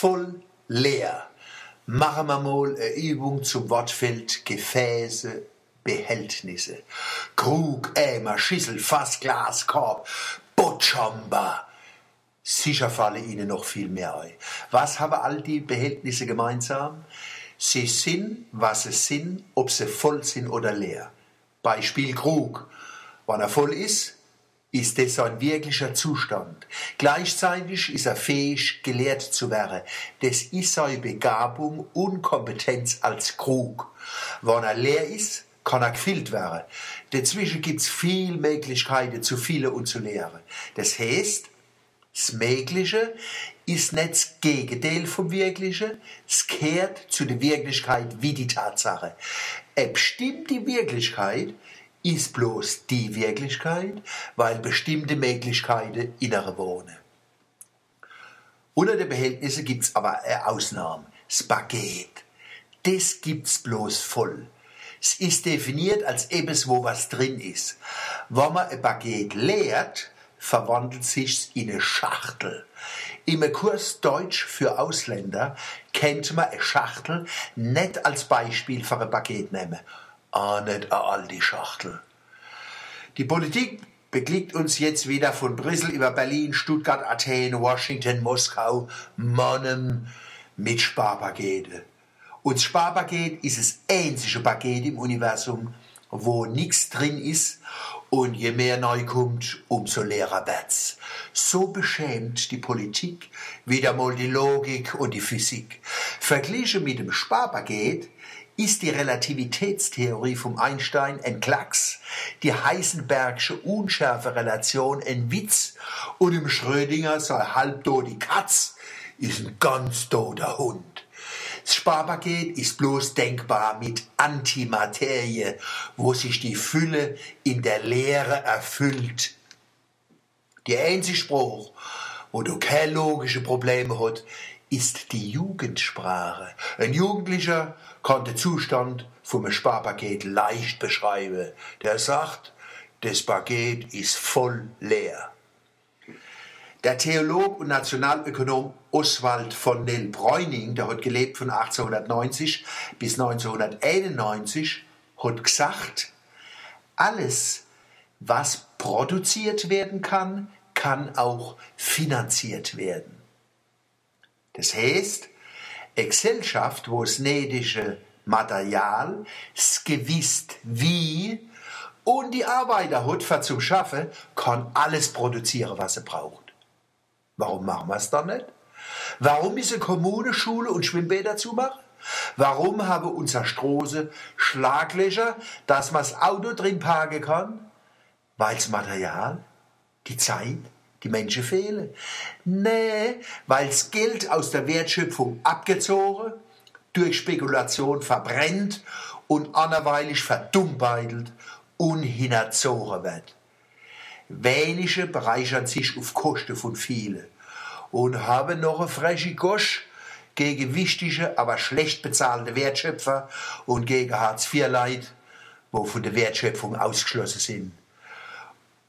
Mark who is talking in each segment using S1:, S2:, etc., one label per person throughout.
S1: voll leer. Machen wir mal eine Übung zum Wortfeld Gefäße, Behältnisse. Krug, Eimer, Schüssel, Fass, Glas, Korb, Botschamba. Sicher fallen Ihnen noch viel mehr ein. Was haben all die Behältnisse gemeinsam? Sie sind, was sie sind, ob sie voll sind oder leer. Beispiel Krug. Wenn er voll ist, ist das ein wirklicher Zustand. Gleichzeitig ist er fähig, gelehrt zu werden. Das ist seine Begabung und Kompetenz als Krug. Wenn er leer ist, kann er gefüllt werden. Dazwischen gibt's viel Möglichkeiten zu viele und zu lehren. Das heißt, das Mögliche ist nicht das Gegenteil vom Wirklichen, es kehrt zu der Wirklichkeit wie die Tatsache. Eine bestimmte Wirklichkeit ist bloß die Wirklichkeit, weil bestimmte Möglichkeiten innere wohnen. Unter den Behältnissen gibt's aber eine Ausnahme, das gibt's bloß voll. Es ist definiert als etwas, wo was drin ist. Wenn man ein Baguette leert, verwandelt sich's in eine Schachtel. Im Kurs Deutsch für Ausländer kennt man eine Schachtel nicht als Beispiel für ein Baguette nehmen auch nicht eine alte Schachtel. Die Politik beklickt uns jetzt wieder von Brüssel über Berlin, Stuttgart, Athen, Washington, Moskau, Monnem mit Sparpakete. Und Sparpaket ist das einzige Paket im Universum, wo nichts drin ist und je mehr neu kommt, umso leerer wird's. So beschämt die Politik wieder mal die Logik und die Physik. Verglichen mit dem Sparpaket ist die Relativitätstheorie vom Einstein ein Klacks, die Heisenbergsche Unschärferelation ein Witz und im Schrödinger sei halbtot die Katz ist ein ganz toter Hund. Das Sparpaket ist bloß denkbar mit Antimaterie, wo sich die Fülle in der Leere erfüllt. Der einzige Spruch, du keine logischen Probleme hat, ist die Jugendsprache. Ein Jugendlicher kann den Zustand vom Sparpaket leicht beschreiben. Der sagt, das Paket ist voll leer. Der Theolog und Nationalökonom Oswald von Nell Bräuning, der hat gelebt von 1890 bis 1991, hat gesagt, alles, was produziert werden kann, kann auch finanziert werden. Das heißt, eine Gesellschaft, wo das nötige Material, das Gewiss wie und die Arbeiter hat zum Schaffen, kann alles produzieren, was sie braucht. Warum machen wir es dann nicht? Warum ist eine Kommune Schule und Schwimmbäder zumachen? Warum haben unsere Straße Schlaglöcher, dass man das Auto drin parken kann? Weil das Material, die Zeit, die Menschen fehlen. Nee, weil's Geld aus der Wertschöpfung abgezogen, durch Spekulation verbrennt und anderweilig verdummbeitelt und hinerzogen wird. Wenige bereichern sich auf Kosten von vielen und haben noch eine freche Gosch gegen wichtige, aber schlecht bezahlte Wertschöpfer und gegen Hartz-IV-Leid, wo von der Wertschöpfung ausgeschlossen sind.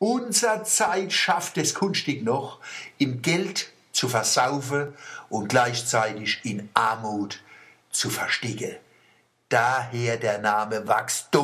S1: Unser Zeit schafft es kunstig noch, im Geld zu versaufen und gleichzeitig in Armut zu versticken. Daher der Name Wachstum.